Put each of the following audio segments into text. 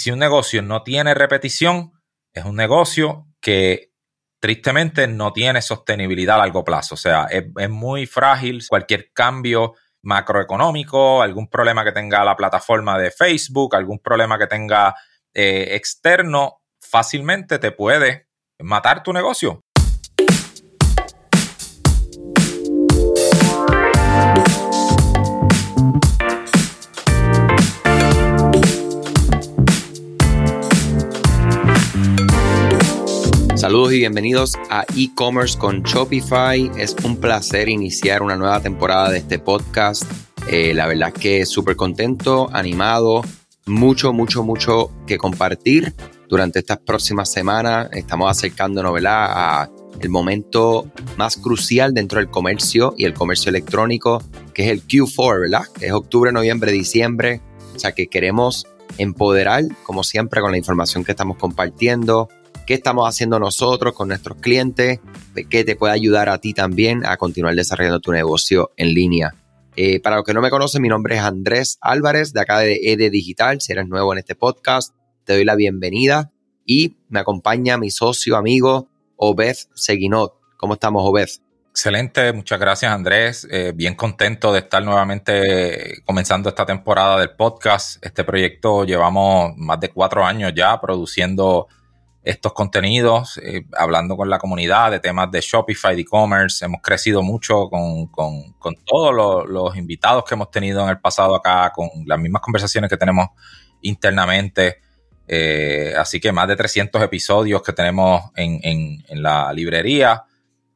Si un negocio no tiene repetición, es un negocio que tristemente no tiene sostenibilidad a largo plazo. O sea, es, muy frágil. Cualquier cambio macroeconómico, algún problema que tenga la plataforma de Facebook, algún problema que tenga eh, externo, fácilmente te puede matar tu negocio. Saludos y bienvenidos a e-commerce con Shopify. Es un placer iniciar una nueva temporada de este podcast. Eh, la verdad es que súper contento, animado, mucho, mucho, mucho que compartir durante estas próximas semanas. Estamos acercándonos ¿verdad? a el momento más crucial dentro del comercio y el comercio electrónico, que es el Q4, ¿verdad? Es octubre, noviembre, diciembre. O sea que queremos empoderar, como siempre, con la información que estamos compartiendo, qué estamos haciendo nosotros con nuestros clientes, qué te puede ayudar a ti también a continuar desarrollando tu negocio en línea. Eh, para los que no me conocen, mi nombre es Andrés Álvarez, de acá de ED Digital. Si eres nuevo en este podcast, te doy la bienvenida y me acompaña mi socio, amigo, Obed Seguinot. ¿Cómo estamos, Obed? Excelente, muchas gracias Andrés. Eh, bien contento de estar nuevamente comenzando esta temporada del podcast. Este proyecto llevamos más de cuatro años ya produciendo estos contenidos, eh, hablando con la comunidad de temas de Shopify, de e-commerce. Hemos crecido mucho con, todos los, invitados que hemos tenido en el pasado acá, con las mismas conversaciones que tenemos internamente. Eh, así que más de 300 episodios que tenemos en, la librería,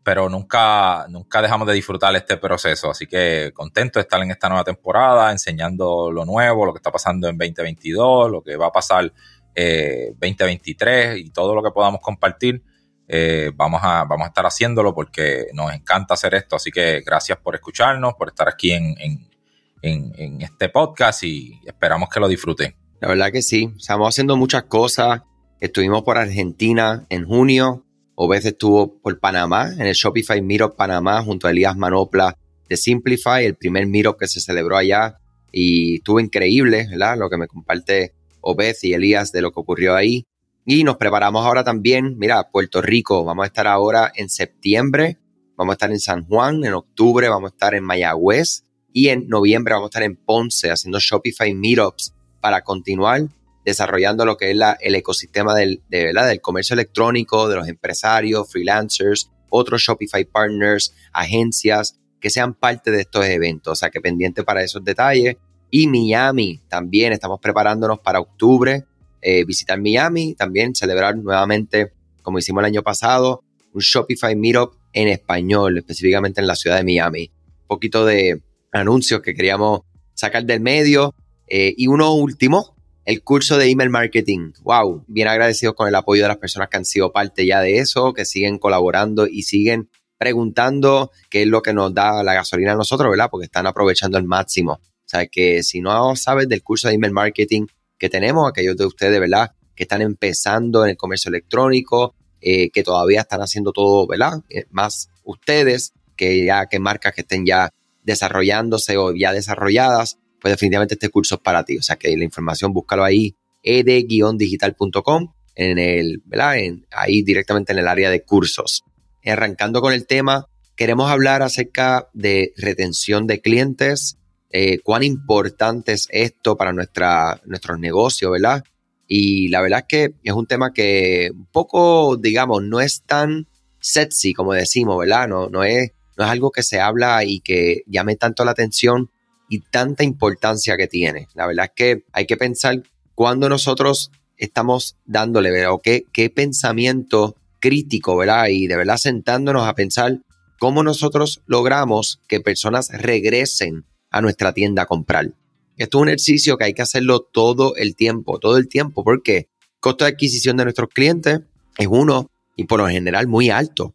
pero nunca, nunca dejamos de disfrutar este proceso. Así que contento de estar en esta nueva temporada, enseñando lo nuevo, lo que está pasando en 2022, lo que va a pasar 2023 eh, y todo lo que podamos compartir, eh, vamos, a, vamos a estar haciéndolo porque nos encanta hacer esto. Así que gracias por escucharnos, por estar aquí en, en, este podcast y esperamos que lo disfruten. La verdad que sí, estamos haciendo muchas cosas. Estuvimos por Argentina en junio, o veces estuvo por Panamá, en el Shopify Miro Panamá, junto a Elías Manopla de Simplify, el primer Miro que se celebró allá. Y estuvo increíble, ¿verdad? Lo que me comparte Obed y Elías de lo que ocurrió ahí. Y nos preparamos ahora también, mira, Puerto Rico, vamos a estar ahora en septiembre, vamos a estar en San Juan, en octubre vamos a estar en Mayagüez y en noviembre vamos a estar en Ponce haciendo Shopify Meetups para continuar desarrollando lo que es la, el ecosistema del, de, del comercio electrónico, de los empresarios, freelancers, otros Shopify partners, agencias que sean parte de estos eventos. O sea que pendiente para esos detalles. Y Miami también, estamos preparándonos para octubre, eh, visitar Miami, también celebrar nuevamente, como hicimos el año pasado, un Shopify Meetup en español, específicamente en la ciudad de Miami. Un poquito de anuncios que queríamos sacar del medio. Eh, y uno último, el curso de email marketing. Wow, bien agradecidos con el apoyo de las personas que han sido parte ya de eso, que siguen colaborando y siguen preguntando qué es lo que nos da la gasolina a nosotros, ¿verdad? Porque están aprovechando el máximo sea que si no sabes del curso de email marketing que tenemos, aquellos de ustedes, ¿verdad? Que están empezando en el comercio electrónico, eh, que todavía están haciendo todo, ¿verdad? Eh, más ustedes que ya que marcas que estén ya desarrollándose o ya desarrolladas, pues definitivamente este curso es para ti. O sea que la información búscalo ahí, ed-digital.com, en el, ¿verdad? En, ahí directamente en el área de cursos. Arrancando con el tema, queremos hablar acerca de retención de clientes, eh, cuán importante es esto para nuestra, nuestros negocios, ¿verdad? Y la verdad es que es un tema que un poco, digamos, no es tan sexy como decimos, ¿verdad? No, no, es, no es algo que se habla y que llame tanto la atención y tanta importancia que tiene. La verdad es que hay que pensar cuando nosotros estamos dándole, ¿verdad? O qué, qué pensamiento crítico, ¿verdad? Y de verdad sentándonos a pensar cómo nosotros logramos que personas regresen a nuestra tienda a comprar. Esto es un ejercicio que hay que hacerlo todo el tiempo, todo el tiempo, porque el costo de adquisición de nuestros clientes es uno y por lo general muy alto.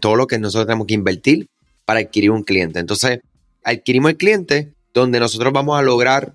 Todo lo que nosotros tenemos que invertir para adquirir un cliente. Entonces, adquirimos el cliente donde nosotros vamos a lograr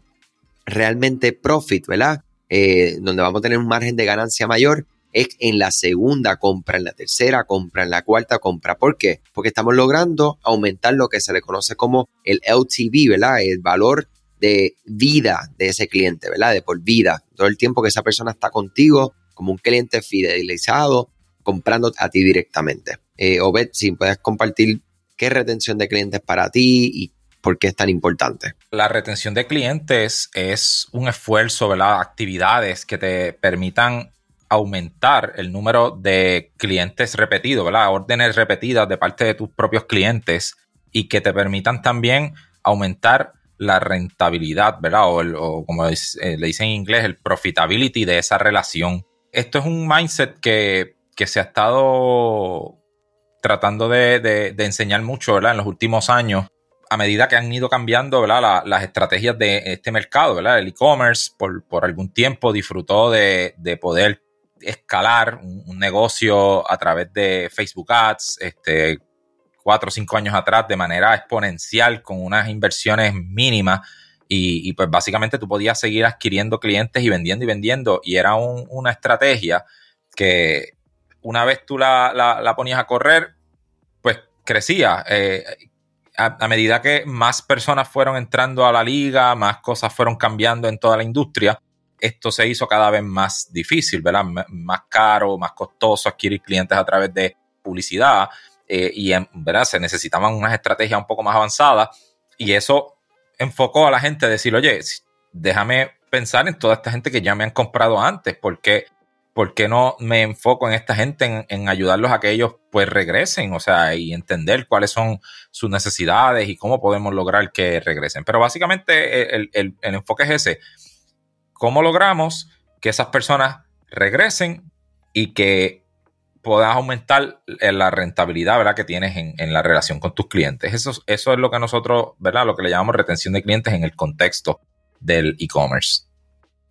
realmente profit, ¿verdad? Eh, donde vamos a tener un margen de ganancia mayor es en la segunda compra, en la tercera compra, en la cuarta compra. ¿Por qué? Porque estamos logrando aumentar lo que se le conoce como el LTV, ¿verdad? El valor de vida de ese cliente, ¿verdad? De por vida. Todo el tiempo que esa persona está contigo como un cliente fidelizado, comprando a ti directamente. Eh, Obed, si puedes compartir qué retención de clientes para ti y por qué es tan importante. La retención de clientes es un esfuerzo, ¿verdad? Actividades que te permitan aumentar el número de clientes repetidos, ¿verdad? Órdenes repetidas de parte de tus propios clientes y que te permitan también aumentar la rentabilidad, ¿verdad? O, como eh, le dicen en inglés, el profitability de esa relación. Esto es un mindset que, se ha estado tratando de, enseñar mucho, ¿verdad? En los últimos años, a medida que han ido cambiando, ¿verdad? las estrategias de este mercado, ¿verdad? El e-commerce por, algún tiempo disfrutó de, poder escalar un, negocio a través de Facebook Ads, este, cuatro o cinco años atrás de manera exponencial con unas inversiones mínimas y, pues básicamente tú podías seguir adquiriendo clientes y vendiendo y vendiendo y era una estrategia que una vez tú la, ponías a correr, pues crecía. Eh, a, medida que más personas fueron entrando a la liga, más cosas fueron cambiando en toda la industria, esto se hizo cada vez más difícil, ¿verdad? más caro, más costoso adquirir clientes a través de publicidad. Eh, y en verdad se necesitaban unas estrategias un poco más avanzadas y eso enfocó a la gente a decir, oye, déjame pensar en toda esta gente que ya me han comprado antes, porque ¿por qué no me enfoco en esta gente, en, ayudarlos a que ellos pues regresen? O sea, y entender cuáles son sus necesidades y cómo podemos lograr que regresen. Pero básicamente el, el enfoque es ese. ¿Cómo logramos que esas personas regresen y que puedas aumentar eh, la rentabilidad ¿verdad? que tienes en, la relación con tus clientes. Eso, es lo que nosotros, ¿verdad? Lo que le llamamos retención de clientes en el contexto del e-commerce.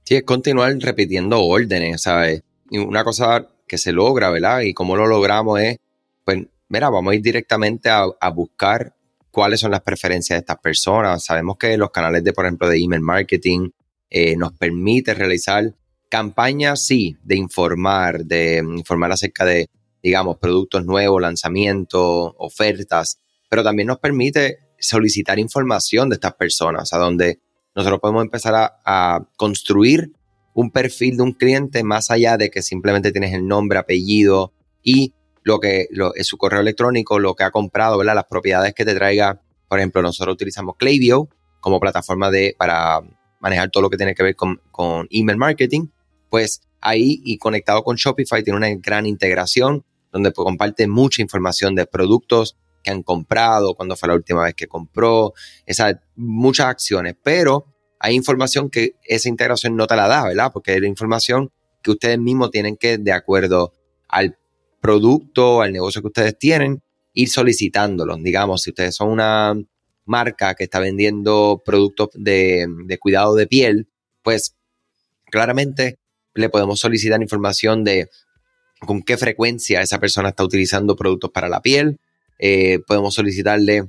Sí, es continuar repitiendo órdenes, ¿sabes? Una cosa que se logra, ¿verdad? Y cómo lo logramos es, pues, mira, vamos a ir directamente a, buscar cuáles son las preferencias de estas personas. Sabemos que los canales de, por ejemplo, de email marketing eh, nos permite realizar Campaña, sí, de informar, de informar acerca de, digamos, productos nuevos, lanzamientos, ofertas, pero también nos permite solicitar información de estas personas, a donde nosotros podemos empezar a, construir un perfil de un cliente más allá de que simplemente tienes el nombre, apellido y lo que es su correo electrónico, lo que ha comprado, ¿verdad? Las propiedades que te traiga. Por ejemplo, nosotros utilizamos Klaviyo como plataforma de, para manejar todo lo que tiene que ver con, con email marketing pues ahí y conectado con Shopify tiene una gran integración donde pues, comparte mucha información de productos que han comprado, cuándo fue la última vez que compró, esas muchas acciones, pero hay información que esa integración no te la da, ¿verdad? Porque es información que ustedes mismos tienen que, de acuerdo al producto, al negocio que ustedes tienen, ir solicitándolo. Digamos, si ustedes son una marca que está vendiendo productos de, de cuidado de piel, pues claramente le podemos solicitar información de con qué frecuencia esa persona está utilizando productos para la piel. Eh, podemos solicitarle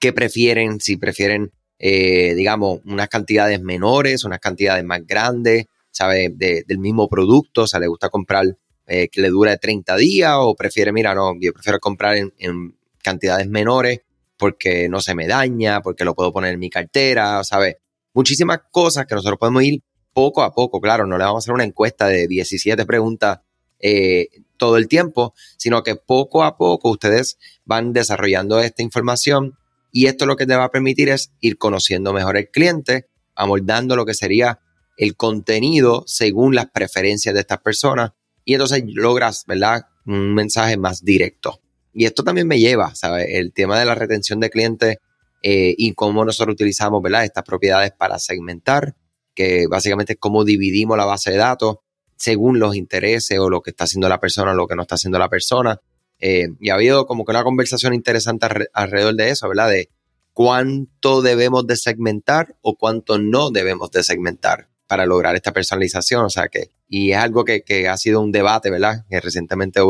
qué prefieren, si prefieren, eh, digamos, unas cantidades menores, unas cantidades más grandes, ¿sabe? del mismo producto, o sea, le gusta comprar eh, que le dure 30 días o prefiere, mira, no, yo prefiero comprar en, en, cantidades menores porque no se me daña, porque lo puedo poner en mi cartera, ¿sabe? Muchísimas cosas que nosotros podemos ir poco a poco, claro, no le vamos a hacer una encuesta de 17 preguntas eh, todo el tiempo, sino que poco a poco ustedes van desarrollando esta información y esto lo que te va a permitir es ir conociendo mejor el cliente, amoldando lo que sería el contenido según las preferencias de estas personas y entonces logras, ¿verdad? Un mensaje más directo. Y esto también me lleva, ¿sabes? El tema de la retención de clientes eh, y cómo nosotros utilizamos, ¿verdad? Estas propiedades para segmentar que básicamente es cómo dividimos la base de datos según los intereses o lo que está haciendo la persona o lo que no está haciendo la persona. Eh, y ha habido como que una conversación interesante alrededor de eso, ¿verdad? De cuánto debemos de segmentar o cuánto no debemos de segmentar para lograr esta personalización. O sea que, y es algo que, ha sido un debate, ¿verdad? Que recientemente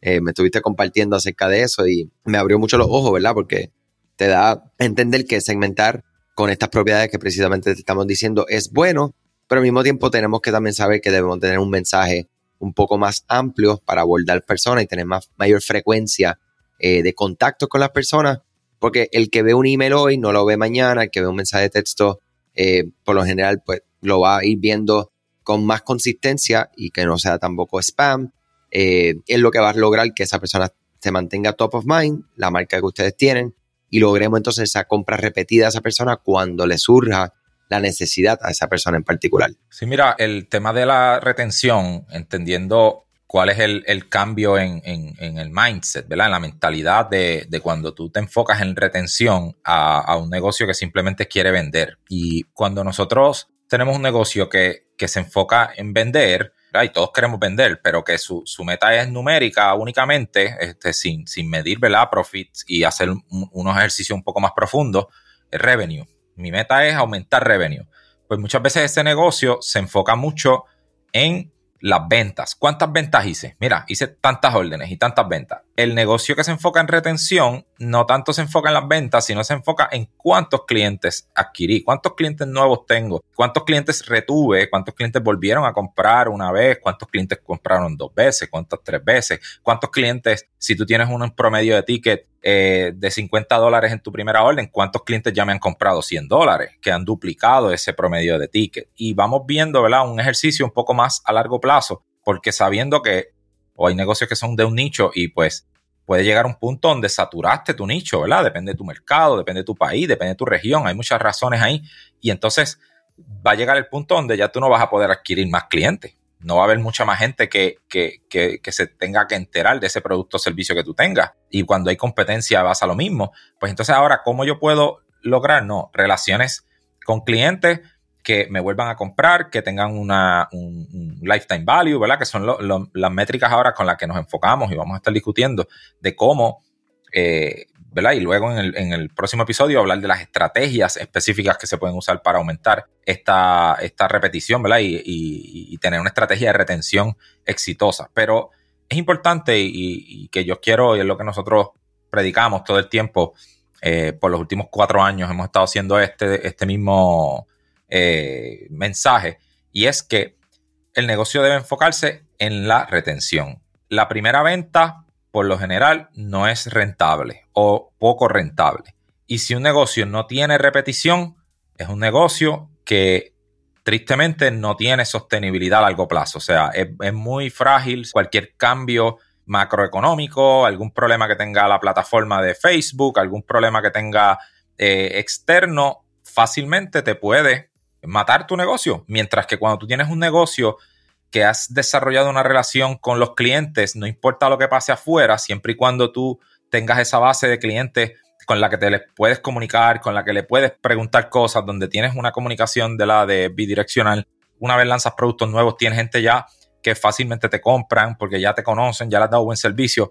eh, me estuviste compartiendo acerca de eso y me abrió mucho los ojos, ¿verdad? Porque te da a entender que segmentar con estas propiedades que precisamente te estamos diciendo es bueno, pero al mismo tiempo tenemos que también saber que debemos tener un mensaje un poco más amplio para abordar personas y tener más, mayor frecuencia eh, de contacto con las personas, porque el que ve un email hoy no lo ve mañana, el que ve un mensaje de texto eh, por lo general, pues lo va a ir viendo con más consistencia y que no sea tampoco spam. Eh, es lo que va a lograr que esa persona se mantenga top of mind, la marca que ustedes tienen, y logremos entonces esa compra repetida a esa persona cuando le surja la necesidad a esa persona en particular. Sí, mira, el tema de la retención, entendiendo cuál es el, cambio en, el mindset, ¿verdad? En la mentalidad de, cuando tú te enfocas en retención a, un negocio que simplemente quiere vender. Y cuando nosotros tenemos un negocio que, se enfoca en vender, y todos queremos vender, pero que su, meta es numérica únicamente, este, sin, sin medir, ¿verdad? Profits y hacer unos ejercicios un poco más profundos, es revenue. Mi meta es aumentar revenue. Pues muchas veces ese negocio se enfoca mucho en las ventas. ¿Cuántas ventas hice? Mira, hice tantas órdenes y tantas ventas. El negocio que se enfoca en retención no tanto se enfoca en las ventas, sino se enfoca en cuántos clientes adquirí, cuántos clientes nuevos tengo, cuántos clientes retuve, cuántos clientes volvieron a comprar una vez, cuántos clientes compraron dos veces, cuántos tres veces, cuántos clientes, si tú tienes un promedio de ticket eh, de 50 dólares en tu primera orden, cuántos clientes ya me han comprado 100 dólares, que han duplicado ese promedio de ticket. Y vamos viendo, ¿verdad? Un ejercicio un poco más a largo plazo, porque sabiendo que o hay negocios que son de un nicho y pues puede llegar un punto donde saturaste tu nicho, ¿verdad? Depende de tu mercado, depende de tu país, depende de tu región, hay muchas razones ahí. Y entonces va a llegar el punto donde ya tú no vas a poder adquirir más clientes. No va a haber mucha más gente que, que, que, se tenga que enterar de ese producto o servicio que tú tengas. Y cuando hay competencia vas a lo mismo. Pues entonces ahora, ¿cómo yo puedo lograr? No, relaciones con clientes que me vuelvan a comprar, que tengan una, un, lifetime value, ¿verdad? Que son las métricas ahora con las que nos enfocamos y vamos a estar discutiendo de cómo, eh, ¿verdad? Y luego en el, en el, próximo episodio hablar de las estrategias específicas que se pueden usar para aumentar esta, esta repetición, ¿verdad? Y, y, tener una estrategia de retención exitosa. Pero es importante y, que yo quiero, y es lo que nosotros predicamos todo el tiempo, eh, por los últimos cuatro años hemos estado haciendo este, este mismo eh, mensaje y es que el negocio debe enfocarse en la retención. La primera venta, por lo general, no es rentable o poco rentable. Y si un negocio no tiene repetición, es un negocio que tristemente no tiene sostenibilidad a largo plazo. O sea, es, muy frágil cualquier cambio macroeconómico, algún problema que tenga la plataforma de Facebook, algún problema que tenga eh, externo, fácilmente te puede matar tu negocio. Mientras que cuando tú tienes un negocio que has desarrollado una relación con los clientes, no importa lo que pase afuera, siempre y cuando tú tengas esa base de clientes con la que te les puedes comunicar, con la que le puedes preguntar cosas, donde tienes una comunicación de la de bidireccional. Una vez lanzas productos nuevos, tienes gente ya que fácilmente te compran porque ya te conocen, ya le has dado buen servicio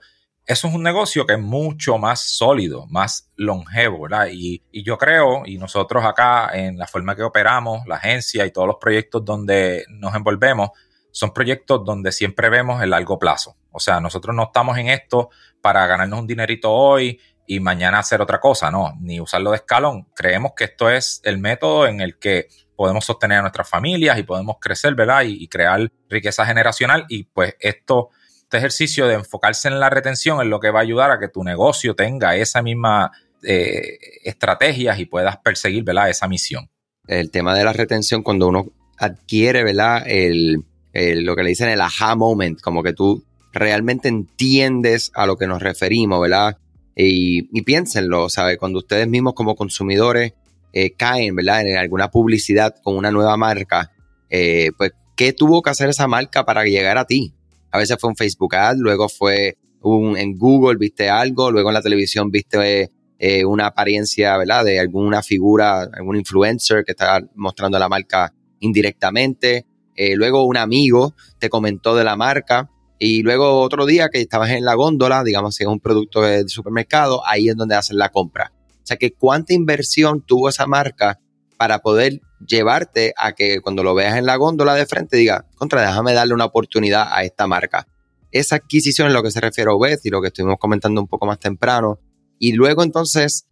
eso es un negocio que es mucho más sólido, más longevo, ¿verdad? Y, yo creo, y nosotros acá en la forma que operamos, la agencia y todos los proyectos donde nos envolvemos, son proyectos donde siempre vemos el largo plazo. O sea, nosotros no estamos en esto para ganarnos un dinerito hoy y mañana hacer otra cosa, no, ni usarlo de escalón. Creemos que esto es el método en el que podemos sostener a nuestras familias y podemos crecer, ¿verdad? y crear riqueza generacional y pues esto este ejercicio de enfocarse en la retención es lo que va a ayudar a que tu negocio tenga esa misma eh, estrategias y puedas perseguir ¿verdad? esa misión. El tema de la retención, cuando uno adquiere ¿verdad? El, lo que le dicen el aha moment, como que tú realmente entiendes a lo que nos referimos, ¿verdad? Y, y piénsenlo, ¿sabes? Cuando ustedes mismos como consumidores eh, caen, ¿verdad? En alguna publicidad con una nueva marca, eh, pues, ¿qué tuvo que hacer esa marca para llegar a ti? a veces fue un Facebook ad, luego fue un, en Google viste algo, luego en la televisión viste eh, una apariencia, ¿verdad? De alguna figura, algún influencer que está mostrando la marca indirectamente. Eh, luego un amigo te comentó de la marca. Y luego otro día que estabas en la góndola, digamos, si es un producto del supermercado, ahí es donde hacen la compra. O sea que cuánta inversión tuvo esa marca para poder llevarte a que cuando lo veas en la góndola de frente diga, contra, déjame darle una oportunidad a esta marca. Esa adquisición es lo que se refiere a Obed y lo que estuvimos comentando un poco más temprano. Y luego entonces,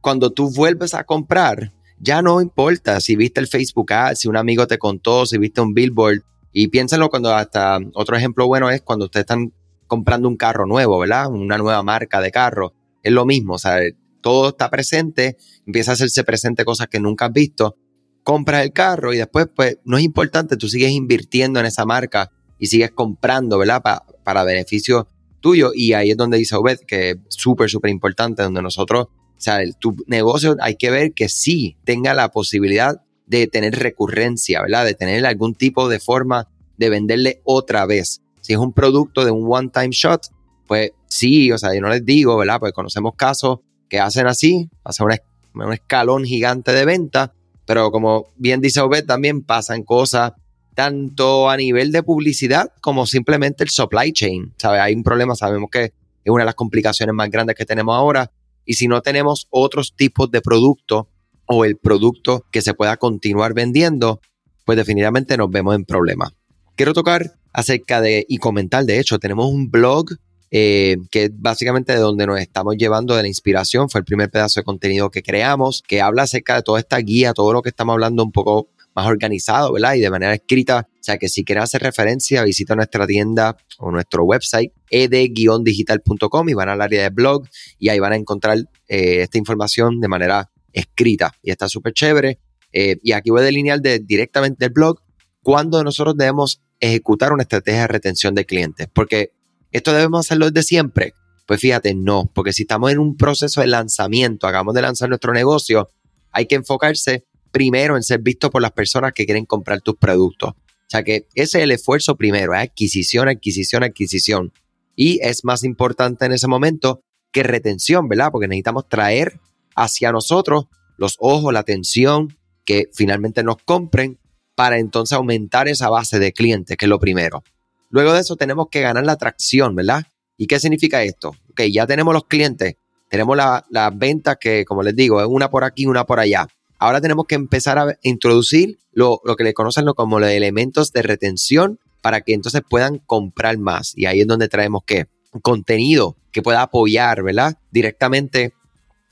cuando tú vuelves a comprar, ya no importa si viste el Facebook ad, si un amigo te contó, si viste un billboard. Y piénsenlo cuando hasta otro ejemplo bueno es cuando ustedes están comprando un carro nuevo, ¿verdad? Una nueva marca de carro. Es lo mismo, o sea, todo está presente, empieza a hacerse presente cosas que nunca has visto compras el carro y después, pues, no es importante, tú sigues invirtiendo en esa marca y sigues comprando, ¿verdad? para beneficio tuyo. Y ahí es donde dice Obed, que es súper, súper importante, donde nosotros, sea, tu negocio hay que ver que sí tenga la posibilidad de tener recurrencia, ¿verdad? De tener algún tipo de forma de venderle otra vez. Si es un producto de un one-time shot, pues sí, o sea, yo no les digo, ¿verdad? Pues conocemos casos que hacen así, hacen un escalón gigante de venta, pero como bien dice Obed, también pasan cosas tanto a nivel de publicidad como simplemente el supply chain. ¿sabe? Hay un problema, sabemos que es una de las complicaciones más grandes que tenemos ahora. Y si no tenemos otros tipos de productos o el producto que se pueda continuar vendiendo, pues definitivamente nos vemos en problemas. Quiero tocar acerca de y comentar, de hecho, tenemos un blog eh, que es básicamente de donde nos estamos llevando de la inspiración. Fue el primer pedazo de contenido que creamos, que habla acerca de toda esta guía, todo lo que estamos hablando un poco más organizado, ¿verdad? Y de manera escrita. O sea que si quieres hacer referencia, visita nuestra tienda o nuestro website ed-digital.com y van al área de blog y ahí van a encontrar eh, esta información de manera escrita y está súper chévere. Eh, y aquí voy a delinear de, directamente del blog cuándo nosotros debemos ejecutar una estrategia de retención de clientes. Porque esto debemos hacerlo desde siempre. Pues fíjate, no, porque si estamos en un proceso de lanzamiento, hagamos de lanzar nuestro negocio, hay que enfocarse primero en ser visto por las personas que quieren comprar tus productos. O sea que ese es el esfuerzo primero, adquisición, adquisición, adquisición. Y es más importante en ese momento que retención, ¿verdad? Porque necesitamos traer hacia nosotros los ojos, la atención, que finalmente nos compren para entonces aumentar esa base de clientes, que es lo primero. Luego de eso tenemos que ganar la atracción, ¿verdad? ¿Y qué significa esto? Ok, ya tenemos los clientes, tenemos las ventas que, como les digo, es una por aquí, una por allá. Ahora tenemos que empezar a introducir lo, que le conocen como los elementos de retención para que entonces puedan comprar más. Y ahí es donde traemos que contenido que pueda apoyar, ¿verdad? Directamente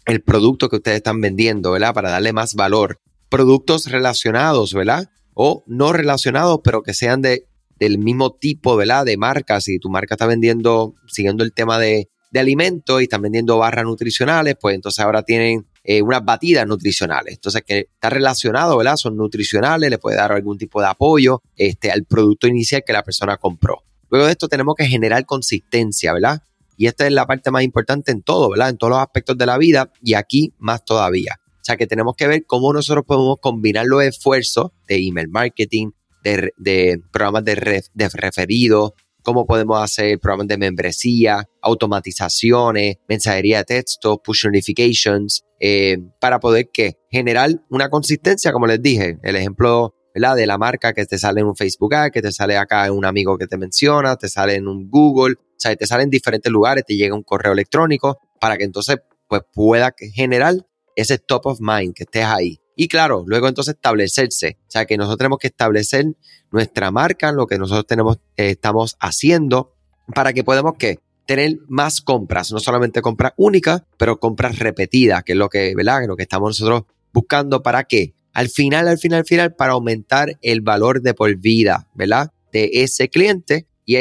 el producto que ustedes están vendiendo, ¿verdad? Para darle más valor. Productos relacionados, ¿verdad? O no relacionados, pero que sean de, del mismo tipo, ¿verdad? De marca. Si tu marca está vendiendo, siguiendo el tema de, de alimentos y están vendiendo barras nutricionales, pues entonces ahora tienen eh, unas batidas nutricionales. Entonces, que está relacionado, ¿verdad? Son nutricionales, le puede dar algún tipo de apoyo este, al producto inicial que la persona compró. Luego de esto tenemos que generar consistencia, ¿verdad? Y esta es la parte más importante en todo, ¿verdad? En todos los aspectos de la vida y aquí más todavía. O sea que tenemos que ver cómo nosotros podemos combinar los esfuerzos de email marketing, de, programas de, de referidos, cómo podemos hacer programas de membresía, automatizaciones, mensajería de texto, push notifications, eh, para poder que generar una consistencia, como les dije, el ejemplo de la marca que te sale en un Facebook Ad, que te sale acá en un amigo que te menciona, te sale en un Google, o sea, te sale en diferentes lugares, te llega un correo electrónico para que entonces pues pueda generar ese top of mind, que estés ahí. Y claro, luego entonces establecerse. O sea, que nosotros tenemos que establecer nuestra marca, lo que nosotros tenemos, eh, estamos haciendo para que podamos ¿qué? tener más compras, no solamente compras únicas, pero compras repetidas, que es lo que, ¿verdad? lo que estamos nosotros buscando para qué? Al final, al final, al final, para aumentar el valor de por vida, ¿verdad? De ese cliente. Y,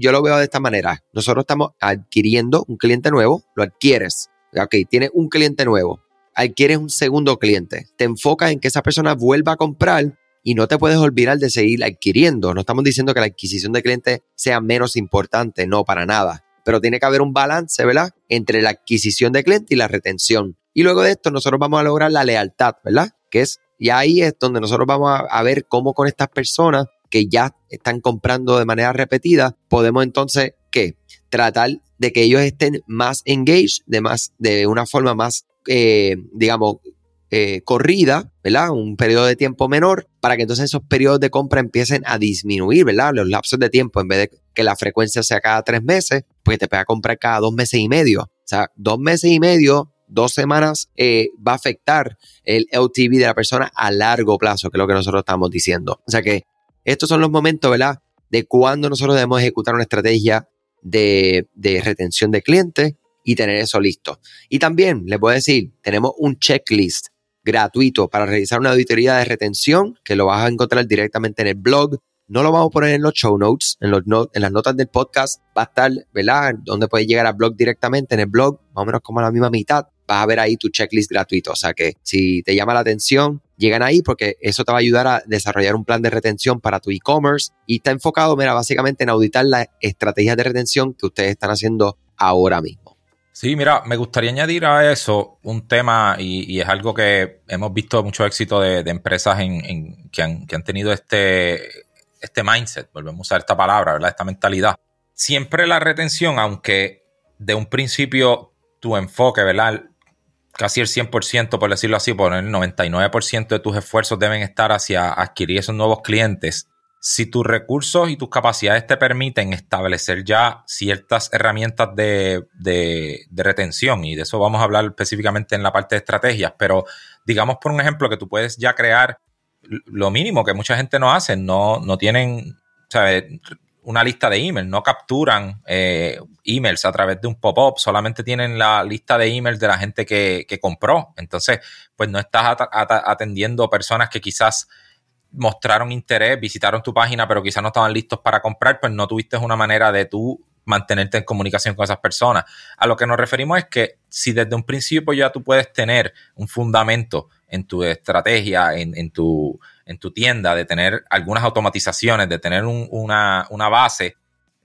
yo lo veo de esta manera. Nosotros estamos adquiriendo un cliente nuevo, lo adquieres. Ok, tiene un cliente nuevo adquieres un segundo cliente. Te enfocas en que esa persona vuelva a comprar y no te puedes olvidar de seguir adquiriendo. No estamos diciendo que la adquisición de clientes sea menos importante, no, para nada. Pero tiene que haber un balance, ¿verdad? Entre la adquisición de clientes y la retención. Y luego de esto, nosotros vamos a lograr la lealtad, ¿verdad? Que es, y ahí es donde nosotros vamos a, a ver cómo con estas personas que ya están comprando de manera repetida, podemos entonces, ¿qué? Tratar de que ellos estén más engaged, de, más, de una forma más eh, digamos, eh, corrida, ¿verdad? Un periodo de tiempo menor para que entonces esos periodos de compra empiecen a disminuir, ¿verdad? Los lapsos de tiempo, en vez de que la frecuencia sea cada tres meses, pues te pueda comprar cada dos meses y medio. O sea, dos meses y medio, dos semanas, eh, va a afectar el LTV de la persona a largo plazo, que es lo que nosotros estamos diciendo. O sea que estos son los momentos, ¿verdad? De cuando nosotros debemos ejecutar una estrategia de, de retención de clientes y tener eso listo. Y también les voy a decir, tenemos un checklist gratuito para realizar una auditoría de retención que lo vas a encontrar directamente en el blog. No lo vamos a poner en los show notes, en, los en las notas del podcast. Va a estar, ¿verdad? Donde puedes llegar al blog directamente en el blog, más o menos como a la misma mitad. Vas a ver ahí tu checklist gratuito. O sea que si te llama la atención, llegan ahí porque eso te va a ayudar a desarrollar un plan de retención para tu e-commerce y está enfocado, mira, básicamente en auditar las estrategias de retención que ustedes están haciendo ahora mismo. Sí, mira, me gustaría añadir a eso un tema y, es algo que hemos visto mucho éxito de, empresas en, que, han, que, han, tenido este, este mindset, volvemos a usar esta palabra, ¿verdad? Esta mentalidad. Siempre la retención, aunque de un principio tu enfoque, ¿verdad? casi el 100%, por decirlo así, por el 99% de tus esfuerzos deben estar hacia adquirir esos nuevos clientes. Si tus recursos y tus capacidades te permiten establecer ya ciertas herramientas de, retención, y de eso vamos a hablar específicamente en la parte de estrategias, pero digamos por un ejemplo que tú puedes ya crear lo mínimo que mucha gente no hace, no, no tienen ¿sabes? una lista de emails, no capturan eh, emails a través de un pop-up, solamente tienen la lista de emails de la gente que, compró. Entonces, pues no estás atendiendo personas que quizás mostraron interés, visitaron tu página, pero quizás no estaban listos para comprar, pues no tuviste una manera de tú mantenerte en comunicación con esas personas. A lo que nos referimos es que si desde un principio ya tú puedes tener un fundamento en tu estrategia, en tu en tu tienda, de tener algunas automatizaciones, de tener una, base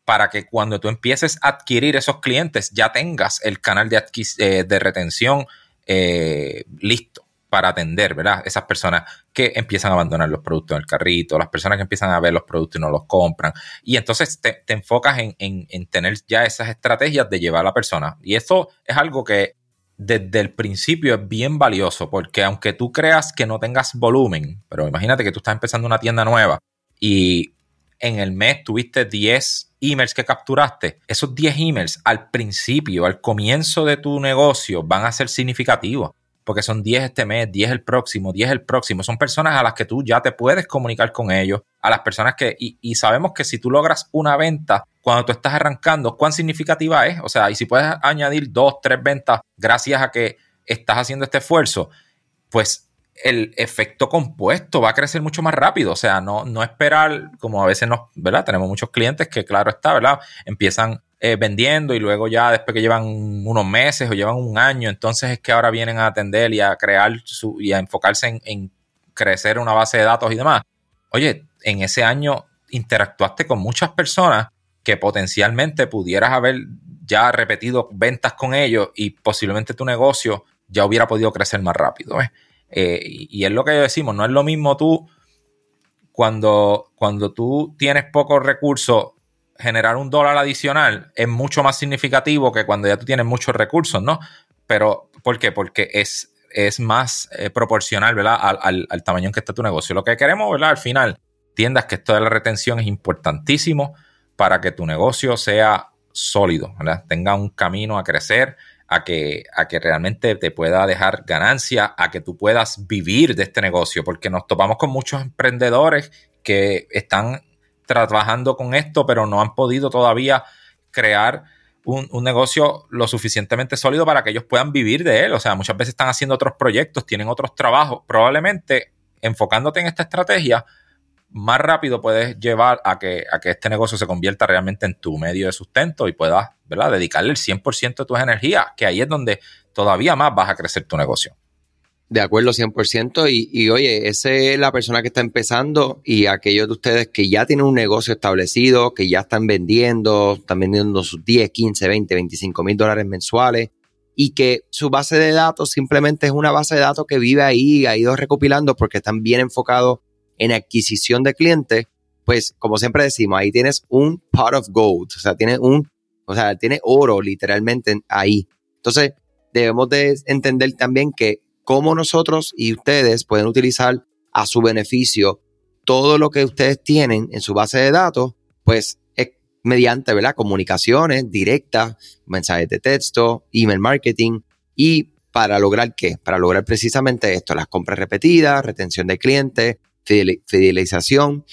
para que cuando tú empieces a adquirir esos clientes ya tengas el canal de, eh, de retención eh, listo para atender, ¿verdad? Esas personas que empiezan a abandonar los productos en el carrito, las personas que empiezan a ver los productos y no los compran. Y entonces te, enfocas en, en, tener ya esas estrategias de llevar a la persona. Y eso es algo que desde el principio es bien valioso porque aunque tú creas que no tengas volumen, pero imagínate que tú estás empezando una tienda nueva y en el mes tuviste 10 emails que capturaste, esos 10 emails al principio, al comienzo de tu negocio van a ser significativos porque son 10 este mes, 10 el próximo, 10 el próximo. Son personas a las que tú ya te puedes comunicar con ellos, a las personas que, y, sabemos que si tú logras una venta cuando tú estás arrancando, ¿cuán significativa es? O sea, y si puedes añadir dos, tres ventas gracias a que estás haciendo este esfuerzo, pues el efecto compuesto va a crecer mucho más rápido. O sea, no, no esperar, como a veces nos, ¿verdad? Tenemos muchos clientes que, claro está, ¿verdad? Empiezan eh, vendiendo y luego ya después que llevan unos meses o llevan un año, entonces es que ahora vienen a atender y a crear su, y a enfocarse en, crecer una base de datos y demás. Oye, en ese año interactuaste con muchas personas que potencialmente pudieras haber ya repetido ventas con ellos y posiblemente tu negocio ya hubiera podido crecer más rápido. Eh, y, es lo que decimos, no es lo mismo tú cuando, cuando tú tienes pocos recursos generar un dólar adicional es mucho más significativo que cuando ya tú tienes muchos recursos, ¿no? Pero, ¿por qué? Porque es, es más eh, proporcional, ¿verdad? Al, tamaño en que está tu negocio. Lo que queremos, ¿verdad? Al final, tiendas que esto de la retención es importantísimo para que tu negocio sea sólido, ¿verdad? Tenga un camino a crecer, a que, a que realmente te pueda dejar ganancia, a que tú puedas vivir de este negocio, porque nos topamos con muchos emprendedores que están trabajando con esto, pero no han podido todavía crear un, negocio lo suficientemente sólido para que ellos puedan vivir de él. O sea, muchas veces están haciendo otros proyectos, tienen otros trabajos. Probablemente enfocándote en esta estrategia, más rápido puedes llevar a que, a que este negocio se convierta realmente en tu medio de sustento y puedas ¿verdad? dedicarle el 100% de tus energías, que ahí es donde todavía más vas a crecer tu negocio. De acuerdo, 100%. Y, y oye, esa es la persona que está empezando y aquellos de ustedes que ya tienen un negocio establecido, que ya están vendiendo, están vendiendo sus 10, 15, 20, 25 mil dólares mensuales y que su base de datos simplemente es una base de datos que vive ahí, ha ido recopilando porque están bien enfocados en adquisición de clientes, pues como siempre decimos, ahí tienes un pot of gold, o sea, tienes un, o sea, tienes oro literalmente ahí. Entonces, debemos de entender también que cómo nosotros y ustedes pueden utilizar a su beneficio todo lo que ustedes tienen en su base de datos, pues es mediante ¿verdad? comunicaciones directas, mensajes de texto, email marketing y para lograr qué? Para lograr precisamente esto, las compras repetidas, retención de clientes, fidelización.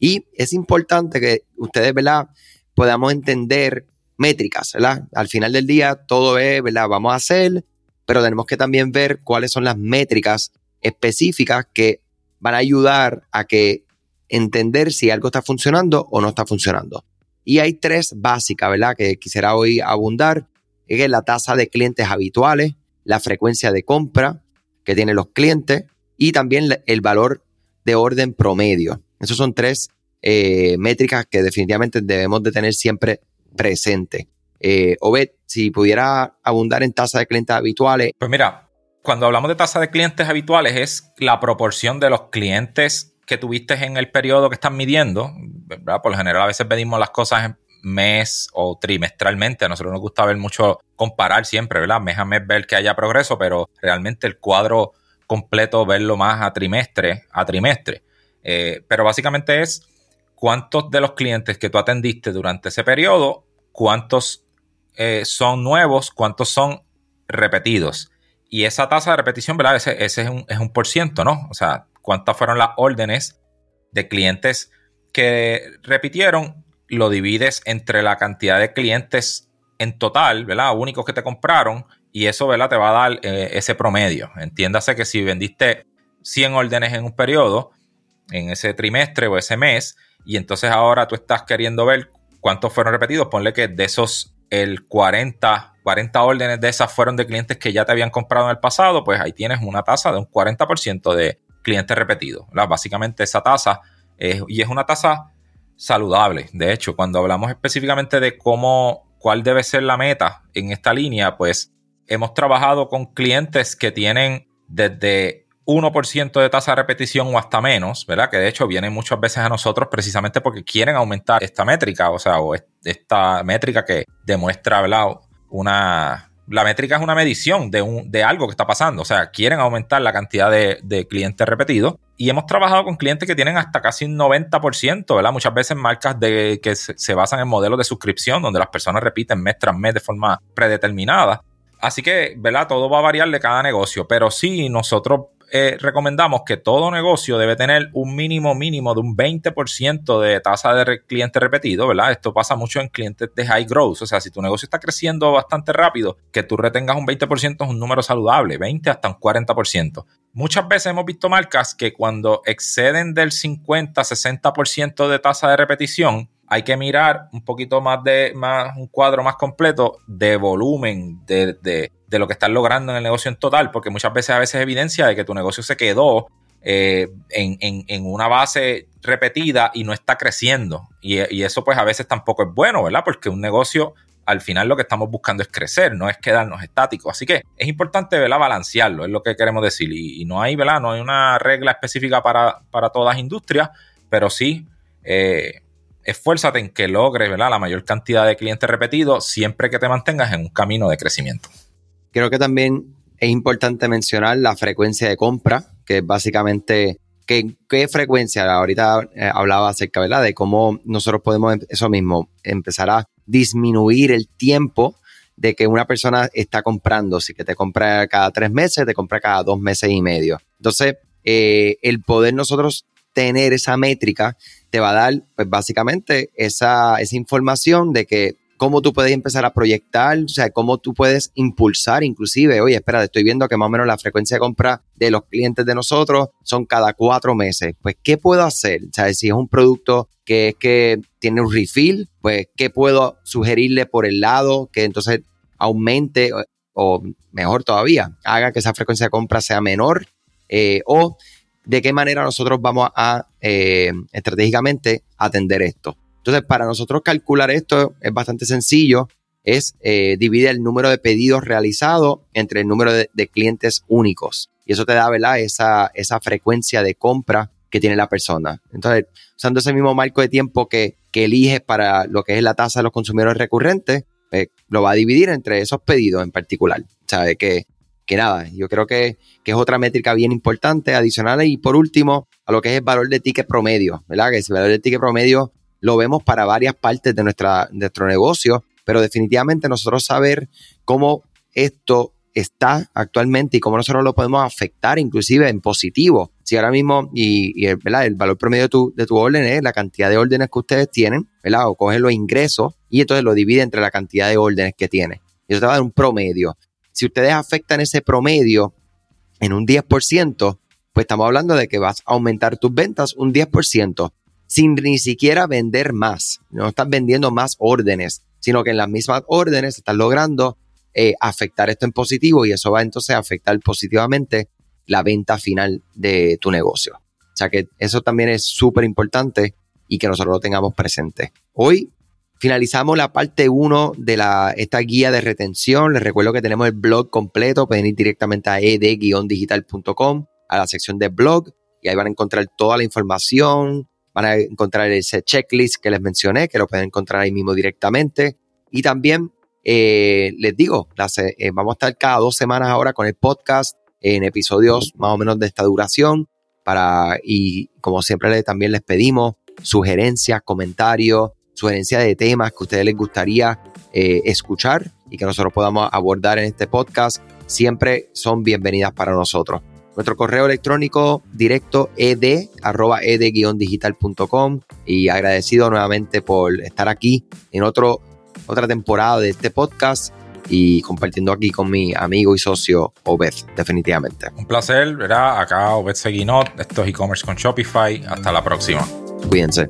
Y es importante que ustedes, ¿verdad? Podamos entender métricas, ¿verdad? Al final del día todo es, ¿verdad? Vamos a hacer pero tenemos que también ver cuáles son las métricas específicas que van a ayudar a que entender si algo está funcionando o no está funcionando. Y hay tres básicas, ¿verdad? Que quisiera hoy abundar, es la tasa de clientes habituales, la frecuencia de compra que tienen los clientes, y también el valor de orden promedio. Esos son tres eh, métricas que definitivamente debemos de tener siempre presente. Eh, Obed, si pudiera abundar en tasa de clientes habituales. Pues mira, cuando hablamos de tasa de clientes habituales es la proporción de los clientes que tuviste en el periodo que están midiendo. ¿verdad? Por lo general a veces pedimos las cosas en mes o trimestralmente. A nosotros nos gusta ver mucho, comparar siempre, ¿verdad? Mes a mes ver que haya progreso, pero realmente el cuadro completo verlo más a trimestre a trimestre. Eh, pero básicamente es cuántos de los clientes que tú atendiste durante ese periodo, cuántos eh, son nuevos, cuántos son repetidos. Y esa tasa de repetición, ¿verdad? Ese, es, un, es un por ciento, ¿no? O sea, cuántas fueron las órdenes de clientes que repitieron, lo divides entre la cantidad de clientes en total, ¿verdad? Únicos que te compraron y eso, ¿verdad? Te va a dar eh, ese promedio. Entiéndase que si vendiste 100 órdenes en un periodo, en ese trimestre o ese mes, y entonces ahora tú estás queriendo ver cuántos fueron repetidos, ponle que de esos el 40, 40 órdenes de esas fueron de clientes que ya te habían comprado en el pasado, pues ahí tienes una tasa de un 40% de clientes repetidos. Básicamente esa tasa, es, y es una tasa saludable. De hecho, cuando hablamos específicamente de cómo, cuál debe ser la meta en esta línea, pues hemos trabajado con clientes que tienen desde 1% de tasa de repetición o hasta menos, ¿verdad? Que de hecho vienen muchas veces a nosotros precisamente porque quieren aumentar esta métrica, o sea, o esta métrica que demuestra, ¿verdad? Una... La métrica es una medición de, un, de algo que está pasando, o sea, quieren aumentar la cantidad de, clientes repetidos y hemos trabajado con clientes que tienen hasta casi un 90%, ¿verdad? Muchas veces marcas de, que se, se basan en modelos de suscripción donde las personas repiten mes tras mes de forma predeterminada. Así que, ¿verdad? Todo va a variar de cada negocio, pero sí nosotros eh, recomendamos que todo negocio debe tener un mínimo mínimo de un 20% de tasa de cliente repetido, ¿verdad? Esto pasa mucho en clientes de high growth, o sea, si tu negocio está creciendo bastante rápido, que tú retengas un 20% es un número saludable, 20 hasta un 40%. Muchas veces hemos visto marcas que cuando exceden del 50-60% de tasa de repetición, hay que mirar un poquito más de más un cuadro más completo de volumen de, de, de, lo que estás logrando en el negocio en total, porque muchas veces a veces evidencia de que tu negocio se quedó eh, en, en, en, una base repetida y no está creciendo. Y, y, eso pues a veces tampoco es bueno, ¿verdad? Porque un negocio al final lo que estamos buscando es crecer, no es quedarnos estáticos. Así que es importante, ¿verdad? Balancearlo, es lo que queremos decir. Y, no hay, ¿verdad? No hay una regla específica para, para todas las industrias, pero sí... Eh, esfuérzate en que logres ¿verdad? la mayor cantidad de clientes repetidos siempre que te mantengas en un camino de crecimiento. Creo que también es importante mencionar la frecuencia de compra, que es básicamente ¿Qué, ¿Qué, frecuencia? Ahorita eh, hablaba acerca, ¿verdad? De cómo nosotros podemos, em, eso mismo, empezar a disminuir el tiempo de que una persona está comprando. Si que te compra cada tres meses, te compra cada dos meses y medio. Entonces, eh, el poder nosotros tener esa métrica te va a dar, pues básicamente, esa, esa información de que cómo tú puedes empezar a proyectar, o sea, cómo tú puedes impulsar inclusive, oye, espera, estoy viendo que más o menos la frecuencia de compra de los clientes de nosotros son cada cuatro meses. Pues, ¿qué puedo hacer? O sea, si es un producto que es que tiene un refill, pues, ¿qué puedo sugerirle por el lado que entonces aumente o, mejor todavía, haga que esa frecuencia de compra sea menor? Eh, o de qué manera nosotros vamos a eh, estratégicamente atender esto. Entonces, para nosotros calcular esto es bastante sencillo, es eh, dividir el número de pedidos realizados entre el número de, clientes únicos. Y eso te da, ¿verdad? Esa, esa frecuencia de compra que tiene la persona. Entonces, usando ese mismo marco de tiempo que, que eliges para lo que es la tasa de los consumidores recurrentes, pues, lo va a dividir entre esos pedidos en particular. O sea, que que nada, yo creo que, es otra métrica bien importante, adicional. Y por último, a lo que es el valor de ticket promedio, ¿verdad? Que ese valor de ticket promedio lo vemos para varias partes de, nuestra, nuestro negocio, pero definitivamente nosotros saber cómo esto está actualmente y cómo nosotros lo podemos afectar inclusive en positivo. Si ahora mismo, y, el, ¿verdad? el valor promedio de tu, de tu orden es la cantidad de órdenes que ustedes tienen, ¿verdad? O cogen los ingresos y entonces lo divide entre la cantidad de órdenes que tiene. Y eso te va a dar un promedio. Si ustedes afectan ese promedio en un 10%, pues estamos hablando de que vas a aumentar tus ventas un 10% sin ni siquiera vender más. No estás vendiendo más órdenes, sino que en las mismas órdenes estás logrando eh, afectar esto en positivo y eso va entonces a afectar positivamente la venta final de tu negocio. O sea que eso también es súper importante y que nosotros lo tengamos presente. Hoy finalizamos la parte 1 de la, esta guía de retención. Les recuerdo que tenemos el blog completo. Pueden ir directamente a ed-digital.com a la sección de blog y ahí van a encontrar toda la información. Van a encontrar ese checklist que les mencioné, que lo pueden encontrar ahí mismo directamente. Y también eh, les digo, eh, vamos a estar cada dos semanas ahora con el podcast en episodios más o menos de esta duración. Para, y como siempre también les pedimos sugerencias, comentarios, sugerencias de temas que a ustedes les gustaría eh, escuchar y que nosotros podamos abordar en este podcast, siempre son bienvenidas para nosotros. Nuestro correo electrónico directo ed, arroba ed-digital.com y agradecido nuevamente por estar aquí en otro, otra temporada de este podcast y compartiendo aquí con mi amigo y socio Obed, definitivamente. Un placer, ¿verdad? Acá Obed Seguinot, esto es e-commerce con Shopify. Hasta la próxima. Cuídense.